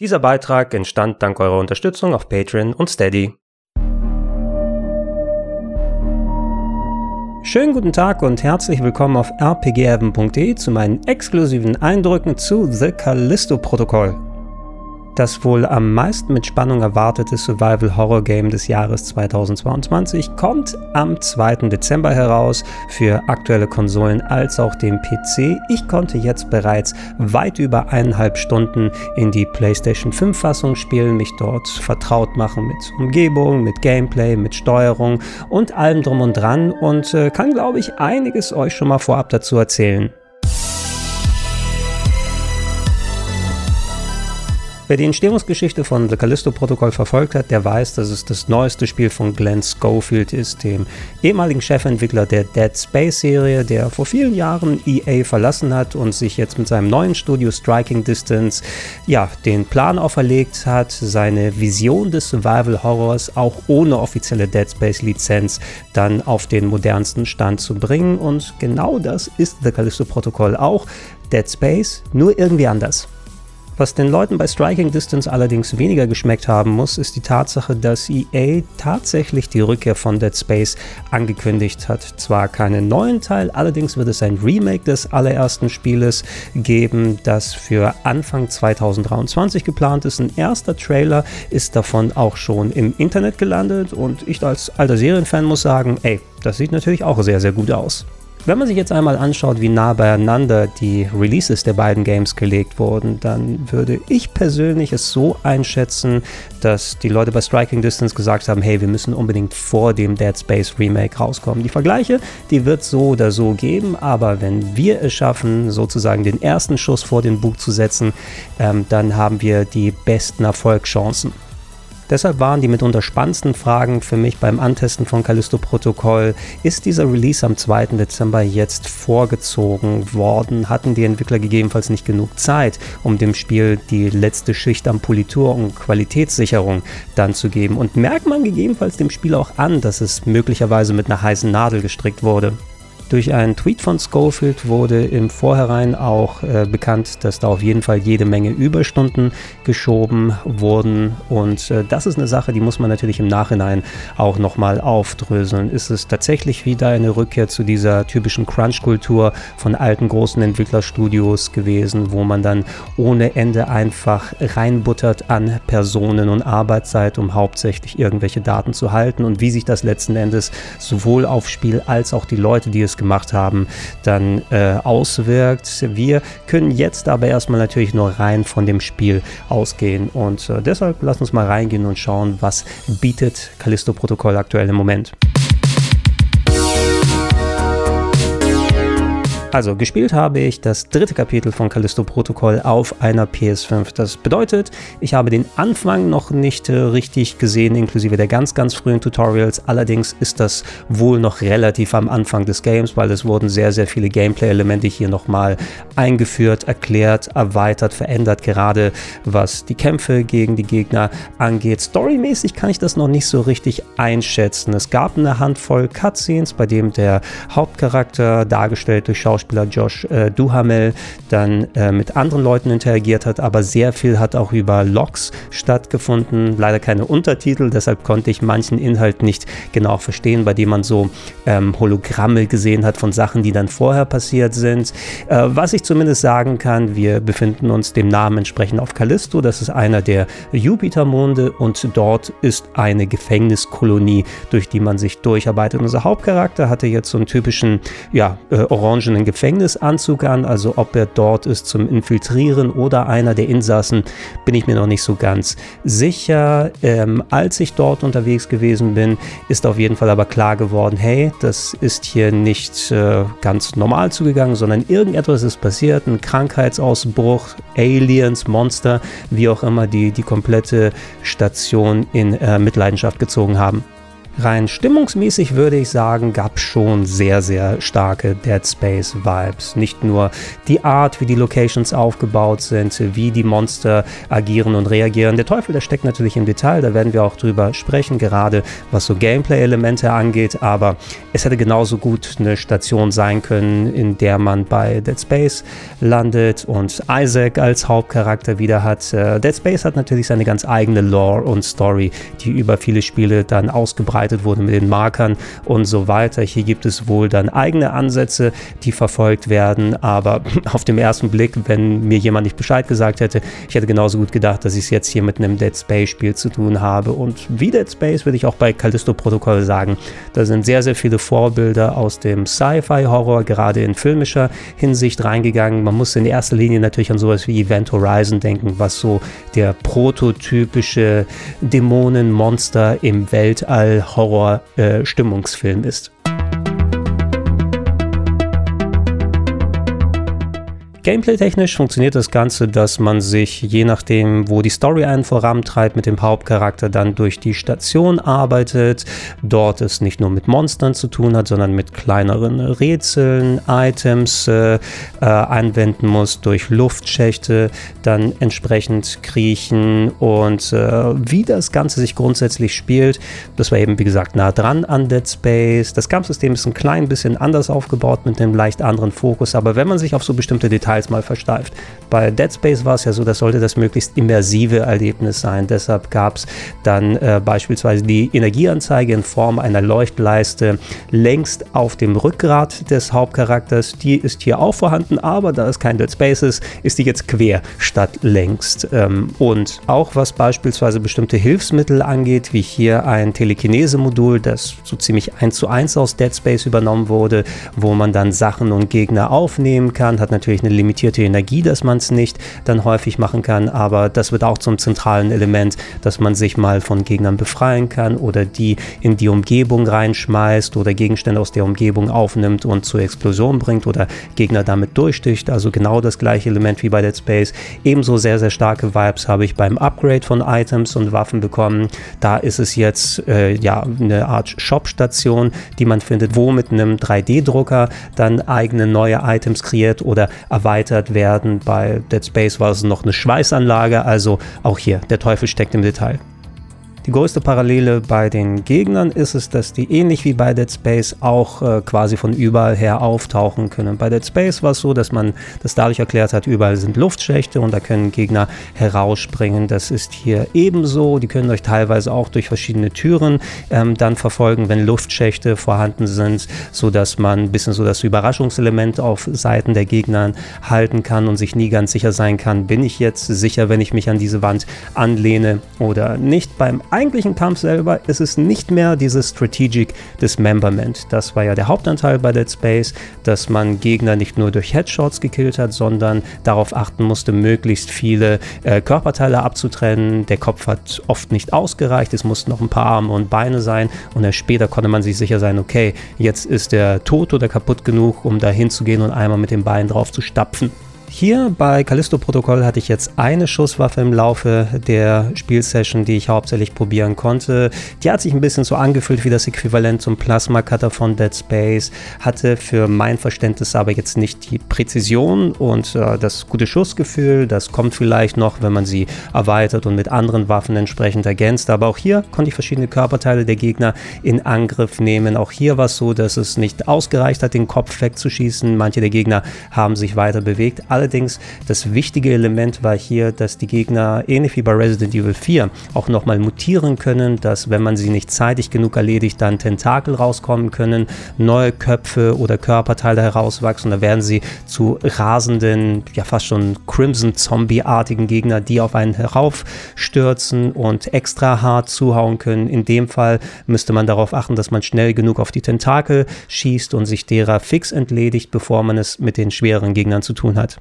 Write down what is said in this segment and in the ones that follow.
Dieser Beitrag entstand dank eurer Unterstützung auf Patreon und Steady. Schönen guten Tag und herzlich willkommen auf rpgheaven.de zu meinen exklusiven Eindrücken zu The Callisto-Protokoll. Das wohl am meisten mit Spannung erwartete Survival-Horror-Game des Jahres 2022 kommt am 2. Dezember heraus für aktuelle Konsolen als auch den PC. Ich konnte jetzt bereits weit über eineinhalb Stunden in die PlayStation 5-Fassung spielen, mich dort vertraut machen mit Umgebung, mit Gameplay, mit Steuerung und allem drum und dran und äh, kann, glaube ich, einiges euch schon mal vorab dazu erzählen. Wer die Entstehungsgeschichte von The Callisto-Protokoll verfolgt hat, der weiß, dass es das neueste Spiel von Glenn Schofield ist, dem ehemaligen Chefentwickler der Dead Space-Serie, der vor vielen Jahren EA verlassen hat und sich jetzt mit seinem neuen Studio Striking Distance ja, den Plan auferlegt hat, seine Vision des Survival-Horrors auch ohne offizielle Dead Space-Lizenz dann auf den modernsten Stand zu bringen. Und genau das ist The Callisto-Protokoll auch. Dead Space, nur irgendwie anders. Was den Leuten bei Striking Distance allerdings weniger geschmeckt haben muss, ist die Tatsache, dass EA tatsächlich die Rückkehr von Dead Space angekündigt hat. Zwar keinen neuen Teil, allerdings wird es ein Remake des allerersten Spieles geben, das für Anfang 2023 geplant ist. Ein erster Trailer ist davon auch schon im Internet gelandet und ich als alter Serienfan muss sagen, ey, das sieht natürlich auch sehr, sehr gut aus. Wenn man sich jetzt einmal anschaut, wie nah beieinander die Releases der beiden Games gelegt wurden, dann würde ich persönlich es so einschätzen, dass die Leute bei Striking Distance gesagt haben, hey, wir müssen unbedingt vor dem Dead Space Remake rauskommen. Die Vergleiche, die wird so oder so geben, aber wenn wir es schaffen, sozusagen den ersten Schuss vor den Bug zu setzen, ähm, dann haben wir die besten Erfolgschancen. Deshalb waren die mitunter spannendsten Fragen für mich beim Antesten von Callisto Protokoll, ist dieser Release am 2. Dezember jetzt vorgezogen worden? Hatten die Entwickler gegebenenfalls nicht genug Zeit, um dem Spiel die letzte Schicht an Politur und Qualitätssicherung dann zu geben? Und merkt man gegebenenfalls dem Spiel auch an, dass es möglicherweise mit einer heißen Nadel gestrickt wurde? Durch einen Tweet von Schofield wurde im Vorhinein auch äh, bekannt, dass da auf jeden Fall jede Menge Überstunden geschoben wurden. Und äh, das ist eine Sache, die muss man natürlich im Nachhinein auch nochmal aufdröseln. Ist es tatsächlich wieder eine Rückkehr zu dieser typischen Crunch-Kultur von alten großen Entwicklerstudios gewesen, wo man dann ohne Ende einfach reinbuttert an Personen und Arbeitszeit, um hauptsächlich irgendwelche Daten zu halten und wie sich das letzten Endes sowohl auf Spiel als auch die Leute, die es gemacht haben, dann äh, auswirkt. Wir können jetzt aber erstmal natürlich nur rein von dem Spiel ausgehen und äh, deshalb lass uns mal reingehen und schauen, was bietet Callisto-Protokoll aktuell im Moment. Also gespielt habe ich das dritte Kapitel von Callisto Protocol auf einer PS5. Das bedeutet, ich habe den Anfang noch nicht äh, richtig gesehen, inklusive der ganz, ganz frühen Tutorials. Allerdings ist das wohl noch relativ am Anfang des Games, weil es wurden sehr, sehr viele Gameplay-Elemente hier nochmal eingeführt, erklärt, erweitert, verändert, gerade was die Kämpfe gegen die Gegner angeht. Storymäßig kann ich das noch nicht so richtig einschätzen. Es gab eine Handvoll Cutscenes, bei dem der Hauptcharakter, dargestellt durch Schauspieler, Schauspieler Josh äh, Duhamel dann äh, mit anderen Leuten interagiert hat, aber sehr viel hat auch über Logs stattgefunden. Leider keine Untertitel, deshalb konnte ich manchen Inhalt nicht genau verstehen, bei dem man so ähm, Hologramme gesehen hat von Sachen, die dann vorher passiert sind. Äh, was ich zumindest sagen kann, wir befinden uns dem Namen entsprechend auf Callisto. Das ist einer der Jupitermonde und dort ist eine Gefängniskolonie, durch die man sich durcharbeitet. Unser Hauptcharakter hatte jetzt so einen typischen, ja, äh, orangenen Gefängnisanzug an, also ob er dort ist zum Infiltrieren oder einer der Insassen, bin ich mir noch nicht so ganz sicher. Ähm, als ich dort unterwegs gewesen bin, ist auf jeden Fall aber klar geworden, hey, das ist hier nicht äh, ganz normal zugegangen, sondern irgendetwas ist passiert, ein Krankheitsausbruch, Aliens, Monster, wie auch immer, die die komplette Station in äh, Mitleidenschaft gezogen haben. Rein stimmungsmäßig würde ich sagen, gab schon sehr, sehr starke Dead Space Vibes. Nicht nur die Art, wie die Locations aufgebaut sind, wie die Monster agieren und reagieren. Der Teufel, der steckt natürlich im Detail, da werden wir auch drüber sprechen, gerade was so Gameplay-Elemente angeht, aber es hätte genauso gut eine Station sein können, in der man bei Dead Space landet und Isaac als Hauptcharakter wieder hat. Äh, Dead Space hat natürlich seine ganz eigene Lore und Story, die über viele Spiele dann ausgebreitet gestaltet wurde mit den Markern und so weiter. Hier gibt es wohl dann eigene Ansätze, die verfolgt werden, aber auf dem ersten Blick, wenn mir jemand nicht Bescheid gesagt hätte, ich hätte genauso gut gedacht, dass ich es jetzt hier mit einem Dead Space Spiel zu tun habe und wie Dead Space würde ich auch bei Callisto Protokoll sagen, da sind sehr, sehr viele Vorbilder aus dem Sci-Fi-Horror, gerade in filmischer Hinsicht reingegangen. Man muss in erster Linie natürlich an sowas wie Event Horizon denken, was so der prototypische Dämonen-Monster im Weltall Horror-Stimmungsfilm äh, ist. Gameplay-technisch funktioniert das Ganze, dass man sich, je nachdem, wo die Story einen vorantreibt, mit dem Hauptcharakter dann durch die Station arbeitet. Dort es nicht nur mit Monstern zu tun hat, sondern mit kleineren Rätseln, Items äh, äh, anwenden muss, durch Luftschächte dann entsprechend kriechen und äh, wie das Ganze sich grundsätzlich spielt. Das war eben, wie gesagt, nah dran an Dead Space. Das Kampfsystem ist ein klein bisschen anders aufgebaut mit einem leicht anderen Fokus, aber wenn man sich auf so bestimmte Details Details mal versteift. Bei Dead Space war es ja so, das sollte das möglichst immersive Erlebnis sein. Deshalb gab es dann äh, beispielsweise die Energieanzeige in Form einer Leuchtleiste längst auf dem Rückgrat des Hauptcharakters. Die ist hier auch vorhanden, aber da es kein Dead Space ist, ist die jetzt quer statt längst. Ähm, und auch was beispielsweise bestimmte Hilfsmittel angeht, wie hier ein Telekinese-Modul, das so ziemlich eins zu eins aus Dead Space übernommen wurde, wo man dann Sachen und Gegner aufnehmen kann, hat natürlich eine limitierte Energie, dass man es nicht dann häufig machen kann, aber das wird auch zum zentralen Element, dass man sich mal von Gegnern befreien kann oder die in die Umgebung reinschmeißt oder Gegenstände aus der Umgebung aufnimmt und zur Explosion bringt oder Gegner damit durchsticht. Also genau das gleiche Element wie bei Dead Space. Ebenso sehr, sehr starke Vibes habe ich beim Upgrade von Items und Waffen bekommen. Da ist es jetzt äh, ja eine Art Shop-Station, die man findet, wo mit einem 3D-Drucker dann eigene neue Items kreiert oder erweitert werden. Bei Dead Space war es noch eine Schweißanlage, also auch hier, der Teufel steckt im Detail. Die größte Parallele bei den Gegnern ist es, dass die ähnlich wie bei Dead Space auch äh, quasi von überall her auftauchen können. Bei Dead Space war es so, dass man das dadurch erklärt hat, überall sind Luftschächte und da können Gegner herausspringen. Das ist hier ebenso. Die können euch teilweise auch durch verschiedene Türen ähm, dann verfolgen, wenn Luftschächte vorhanden sind, sodass man ein bisschen so das Überraschungselement auf Seiten der Gegner halten kann und sich nie ganz sicher sein kann, bin ich jetzt sicher, wenn ich mich an diese Wand anlehne oder nicht. Beim eigentlichen Kampf selber ist es nicht mehr dieses Strategic Dismemberment. Das war ja der Hauptanteil bei Dead Space, dass man Gegner nicht nur durch Headshots gekillt hat, sondern darauf achten musste, möglichst viele äh, Körperteile abzutrennen. Der Kopf hat oft nicht ausgereicht, es mussten noch ein paar Arme und Beine sein und erst später konnte man sich sicher sein, okay, jetzt ist der tot oder kaputt genug, um da hinzugehen und einmal mit dem Bein drauf zu stapfen. Hier bei Callisto Protokoll hatte ich jetzt eine Schusswaffe im Laufe der Spielsession, die ich hauptsächlich probieren konnte. Die hat sich ein bisschen so angefühlt wie das Äquivalent zum Plasma Cutter von Dead Space, hatte für mein Verständnis aber jetzt nicht die Präzision und äh, das gute Schussgefühl. Das kommt vielleicht noch, wenn man sie erweitert und mit anderen Waffen entsprechend ergänzt. Aber auch hier konnte ich verschiedene Körperteile der Gegner in Angriff nehmen. Auch hier war es so, dass es nicht ausgereicht hat, den Kopf wegzuschießen. Manche der Gegner haben sich weiter bewegt. Allerdings das wichtige Element war hier, dass die Gegner ähnlich wie bei Resident Evil 4 auch nochmal mutieren können, dass wenn man sie nicht zeitig genug erledigt, dann Tentakel rauskommen können, neue Köpfe oder Körperteile herauswachsen. Da werden sie zu rasenden, ja fast schon Crimson Zombie-artigen Gegner, die auf einen heraufstürzen und extra hart zuhauen können. In dem Fall müsste man darauf achten, dass man schnell genug auf die Tentakel schießt und sich derer fix entledigt, bevor man es mit den schwereren Gegnern zu tun hat.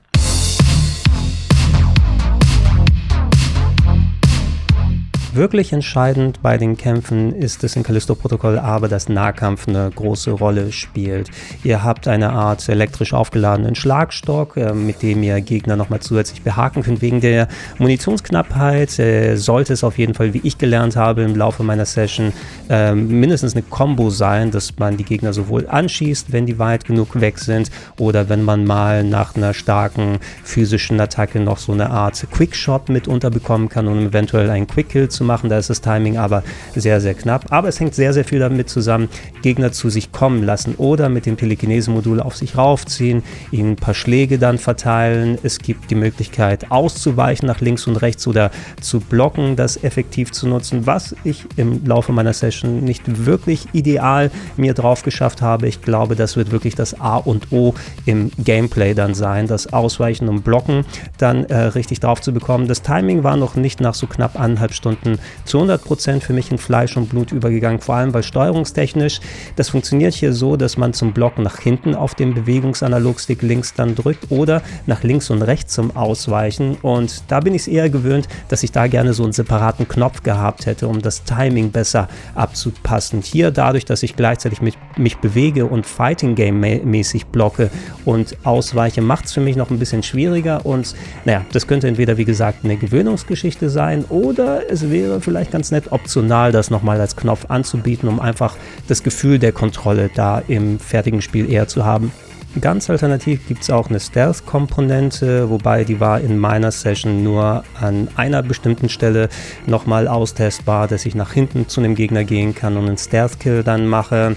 Wirklich entscheidend bei den Kämpfen ist es in Callisto-Protokoll aber, dass Nahkampf eine große Rolle spielt. Ihr habt eine Art elektrisch aufgeladenen Schlagstock, äh, mit dem ihr Gegner nochmal zusätzlich behaken könnt. Wegen der Munitionsknappheit äh, sollte es auf jeden Fall, wie ich gelernt habe im Laufe meiner Session, äh, mindestens eine Combo sein, dass man die Gegner sowohl anschießt, wenn die weit genug weg sind, oder wenn man mal nach einer starken physischen Attacke noch so eine Art Quickshot mit unterbekommen kann, um eventuell einen Quick-Kill zu machen. Da ist das Timing aber sehr, sehr knapp. Aber es hängt sehr, sehr viel damit zusammen, Gegner zu sich kommen lassen oder mit dem Telekinese-Modul auf sich raufziehen, ihnen ein paar Schläge dann verteilen. Es gibt die Möglichkeit auszuweichen nach links und rechts oder zu blocken, das effektiv zu nutzen, was ich im Laufe meiner Session nicht wirklich ideal mir drauf geschafft habe. Ich glaube, das wird wirklich das A und O im Gameplay dann sein, das Ausweichen und Blocken dann äh, richtig drauf zu bekommen. Das Timing war noch nicht nach so knapp anderthalb Stunden zu 100% für mich in Fleisch und Blut übergegangen, vor allem weil steuerungstechnisch, das funktioniert hier so, dass man zum Blocken nach hinten auf dem Bewegungsanalogstick links dann drückt oder nach links und rechts zum Ausweichen. Und da bin ich es eher gewöhnt, dass ich da gerne so einen separaten Knopf gehabt hätte, um das Timing besser abzupassen. Hier dadurch, dass ich gleichzeitig mit, mich bewege und Fighting Game mäßig blocke und ausweiche, macht es für mich noch ein bisschen schwieriger. Und naja, das könnte entweder wie gesagt eine Gewöhnungsgeschichte sein oder es wäre vielleicht ganz nett optional, das nochmal als Knopf anzubieten, um einfach das Gefühl der Kontrolle da im fertigen Spiel eher zu haben. Ganz alternativ gibt es auch eine Stealth-Komponente, wobei die war in meiner Session nur an einer bestimmten Stelle nochmal austestbar, dass ich nach hinten zu einem Gegner gehen kann und einen Stealth-Kill dann mache.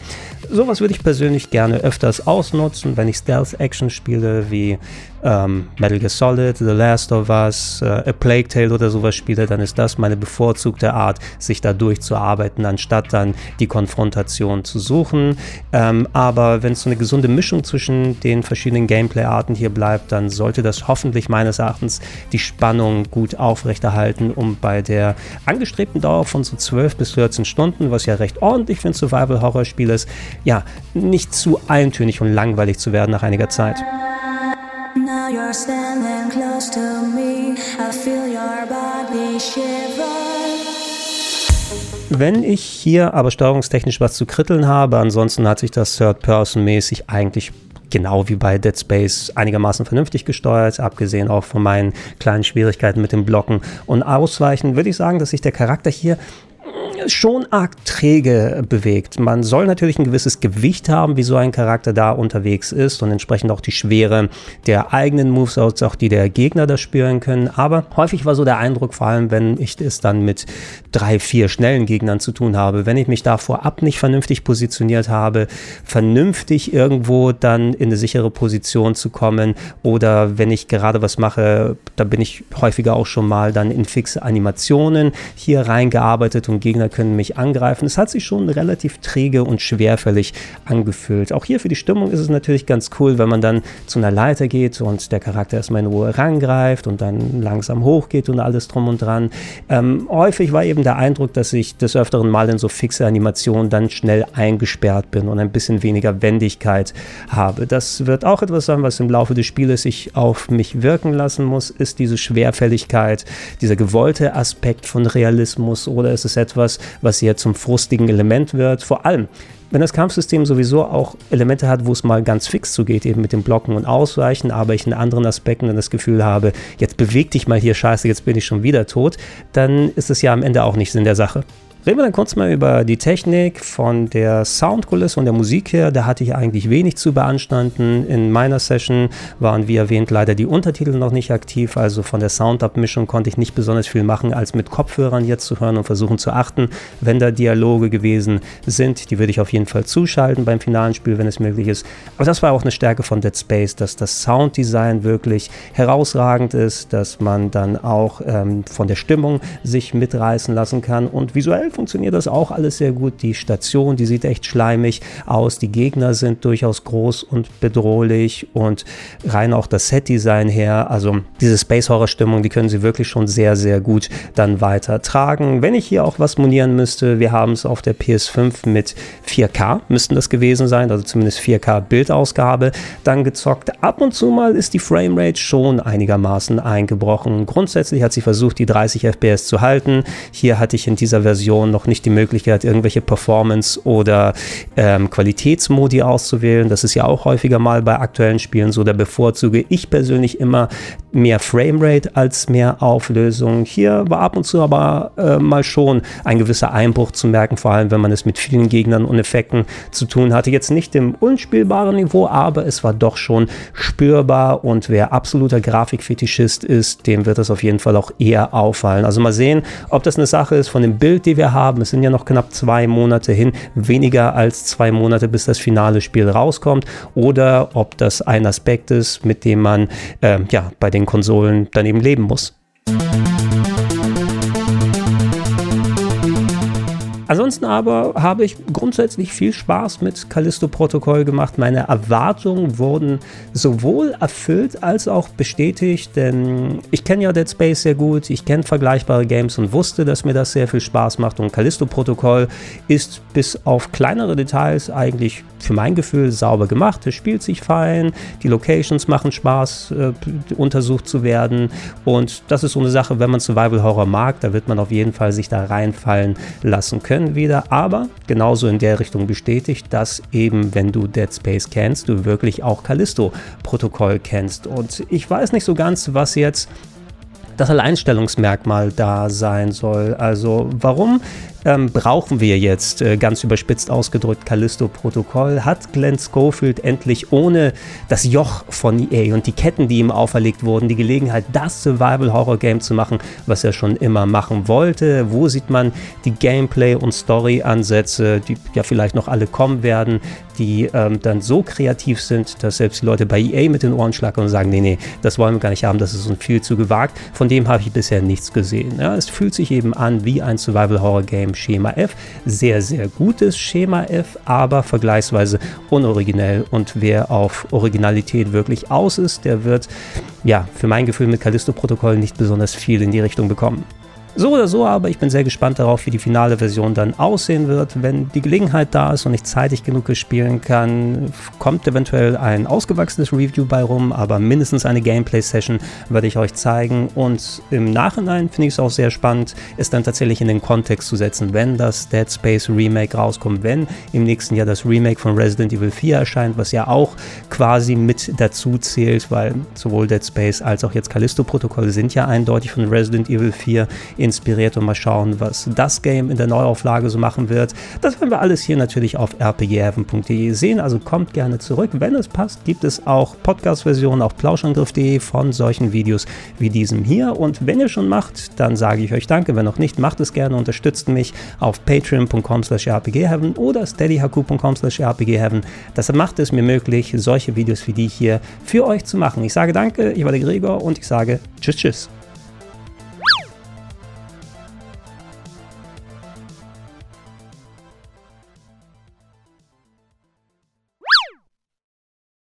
Sowas würde ich persönlich gerne öfters ausnutzen, wenn ich Stealth-Action spiele, wie ähm, Metal Gear Solid, The Last of Us, äh, A Plague Tale oder sowas spiele, dann ist das meine bevorzugte Art, sich da durchzuarbeiten, anstatt dann die Konfrontation zu suchen. Ähm, aber wenn es so eine gesunde Mischung zwischen den verschiedenen Gameplay-Arten hier bleibt, dann sollte das hoffentlich meines Erachtens die Spannung gut aufrechterhalten, um bei der angestrebten Dauer von so 12 bis 14 Stunden, was ja recht ordentlich für ein Survival-Horror-Spiel ist, ja, nicht zu eintönig und langweilig zu werden nach einiger Zeit. You're standing close to me. I feel your body shiver. Wenn ich hier aber steuerungstechnisch was zu kritteln habe, ansonsten hat sich das Third-Person-mäßig eigentlich genau wie bei Dead Space einigermaßen vernünftig gesteuert, abgesehen auch von meinen kleinen Schwierigkeiten mit dem Blocken und Ausweichen, würde ich sagen, dass sich der Charakter hier schon arg träge bewegt. Man soll natürlich ein gewisses Gewicht haben, wie so ein Charakter da unterwegs ist und entsprechend auch die Schwere der eigenen Moves, als auch die der Gegner da spüren können. Aber häufig war so der Eindruck, vor allem wenn ich es dann mit drei, vier schnellen Gegnern zu tun habe, wenn ich mich da vorab nicht vernünftig positioniert habe, vernünftig irgendwo dann in eine sichere Position zu kommen oder wenn ich gerade was mache, da bin ich häufiger auch schon mal dann in fixe Animationen hier reingearbeitet und Gegner können mich angreifen. Es hat sich schon relativ träge und schwerfällig angefühlt. Auch hier für die Stimmung ist es natürlich ganz cool, wenn man dann zu einer Leiter geht und der Charakter erstmal in Ruhe rangreift und dann langsam hochgeht und alles drum und dran. Ähm, häufig war eben der Eindruck, dass ich des Öfteren mal in so fixe Animationen dann schnell eingesperrt bin und ein bisschen weniger Wendigkeit habe. Das wird auch etwas sein, was im Laufe des Spieles sich auf mich wirken lassen muss, ist diese Schwerfälligkeit, dieser gewollte Aspekt von Realismus oder ist es etwas, was hier zum frustigen Element wird. Vor allem, wenn das Kampfsystem sowieso auch Elemente hat, wo es mal ganz fix zugeht, eben mit dem Blocken und Ausweichen, aber ich in anderen Aspekten dann das Gefühl habe, jetzt beweg dich mal hier, scheiße, jetzt bin ich schon wieder tot, dann ist es ja am Ende auch nicht Sinn der Sache. Reden wir dann kurz mal über die Technik von der Soundkulisse und der Musik her. Da hatte ich eigentlich wenig zu beanstanden. In meiner Session waren, wie erwähnt, leider die Untertitel noch nicht aktiv. Also von der Soundabmischung konnte ich nicht besonders viel machen, als mit Kopfhörern jetzt zu hören und versuchen zu achten, wenn da Dialoge gewesen sind. Die würde ich auf jeden Fall zuschalten beim finalen Spiel, wenn es möglich ist. Aber das war auch eine Stärke von Dead Space, dass das Sounddesign wirklich herausragend ist, dass man dann auch ähm, von der Stimmung sich mitreißen lassen kann und visuell funktioniert das auch alles sehr gut. Die Station, die sieht echt schleimig aus. Die Gegner sind durchaus groß und bedrohlich und rein auch das Set-Design her. Also diese Space-Horror-Stimmung, die können sie wirklich schon sehr, sehr gut dann weitertragen. Wenn ich hier auch was monieren müsste, wir haben es auf der PS5 mit 4K, müssten das gewesen sein, also zumindest 4K-Bildausgabe, dann gezockt. Ab und zu mal ist die Framerate schon einigermaßen eingebrochen. Grundsätzlich hat sie versucht, die 30 FPS zu halten. Hier hatte ich in dieser Version noch nicht die Möglichkeit, irgendwelche Performance- oder ähm, Qualitätsmodi auszuwählen. Das ist ja auch häufiger mal bei aktuellen Spielen so. Da bevorzuge ich persönlich immer mehr Framerate als mehr Auflösung. Hier war ab und zu aber äh, mal schon ein gewisser Einbruch zu merken, vor allem wenn man es mit vielen Gegnern und Effekten zu tun hatte. Jetzt nicht im unspielbaren Niveau, aber es war doch schon spürbar und wer absoluter Grafikfetischist ist, dem wird das auf jeden Fall auch eher auffallen. Also mal sehen, ob das eine Sache ist von dem Bild, die wir haben. Es sind ja noch knapp zwei Monate hin, weniger als zwei Monate, bis das finale Spiel rauskommt oder ob das ein Aspekt ist, mit dem man äh, ja bei den Konsolen daneben leben muss. Ansonsten aber habe ich grundsätzlich viel Spaß mit Callisto Protokoll gemacht. Meine Erwartungen wurden sowohl erfüllt als auch bestätigt, denn ich kenne ja Dead Space sehr gut, ich kenne vergleichbare Games und wusste, dass mir das sehr viel Spaß macht. Und Callisto Protokoll ist bis auf kleinere Details eigentlich für mein Gefühl sauber gemacht. Es spielt sich fein, die Locations machen Spaß, äh, untersucht zu werden. Und das ist so eine Sache, wenn man Survival Horror mag, da wird man auf jeden Fall sich da reinfallen lassen können können wieder, aber genauso in der Richtung bestätigt, dass eben, wenn du Dead Space kennst, du wirklich auch Callisto-Protokoll kennst. Und ich weiß nicht so ganz, was jetzt das Alleinstellungsmerkmal da sein soll. Also warum ähm, brauchen wir jetzt, äh, ganz überspitzt ausgedrückt, Callisto-Protokoll? Hat Glenn Schofield endlich ohne das Joch von EA und die Ketten, die ihm auferlegt wurden, die Gelegenheit, das Survival-Horror-Game zu machen, was er schon immer machen wollte? Wo sieht man die Gameplay- und Story-Ansätze, die ja vielleicht noch alle kommen werden, die ähm, dann so kreativ sind, dass selbst die Leute bei EA mit den Ohren schlagen und sagen, nee, nee, das wollen wir gar nicht haben, das ist uns viel zu gewagt. Von dem habe ich bisher nichts gesehen. Ja, es fühlt sich eben an wie ein Survival-Horror-Game dem Schema F. Sehr, sehr gutes Schema F, aber vergleichsweise unoriginell. Und wer auf Originalität wirklich aus ist, der wird, ja, für mein Gefühl mit Callisto-Protokoll nicht besonders viel in die Richtung bekommen. So oder so, aber ich bin sehr gespannt darauf, wie die finale Version dann aussehen wird. Wenn die Gelegenheit da ist und ich zeitig genug spielen kann, kommt eventuell ein ausgewachsenes Review bei rum, aber mindestens eine Gameplay-Session werde ich euch zeigen. Und im Nachhinein finde ich es auch sehr spannend, es dann tatsächlich in den Kontext zu setzen, wenn das Dead Space Remake rauskommt, wenn im nächsten Jahr das Remake von Resident Evil 4 erscheint, was ja auch quasi mit dazu zählt, weil sowohl Dead Space als auch jetzt Callisto-Protokolle sind ja eindeutig von Resident Evil 4 inspiriert und mal schauen, was das Game in der Neuauflage so machen wird. Das werden wir alles hier natürlich auf rpgheaven.de sehen, also kommt gerne zurück. Wenn es passt, gibt es auch Podcast-Versionen auf plauschangriff.de von solchen Videos wie diesem hier. Und wenn ihr schon macht, dann sage ich euch danke. Wenn noch nicht, macht es gerne, unterstützt mich auf patreon.com slash rpgheaven oder steadyhq.com slash rpgheaven. Das macht es mir möglich, solche Videos wie die hier für euch zu machen. Ich sage danke, ich war der Gregor und ich sage tschüss, tschüss.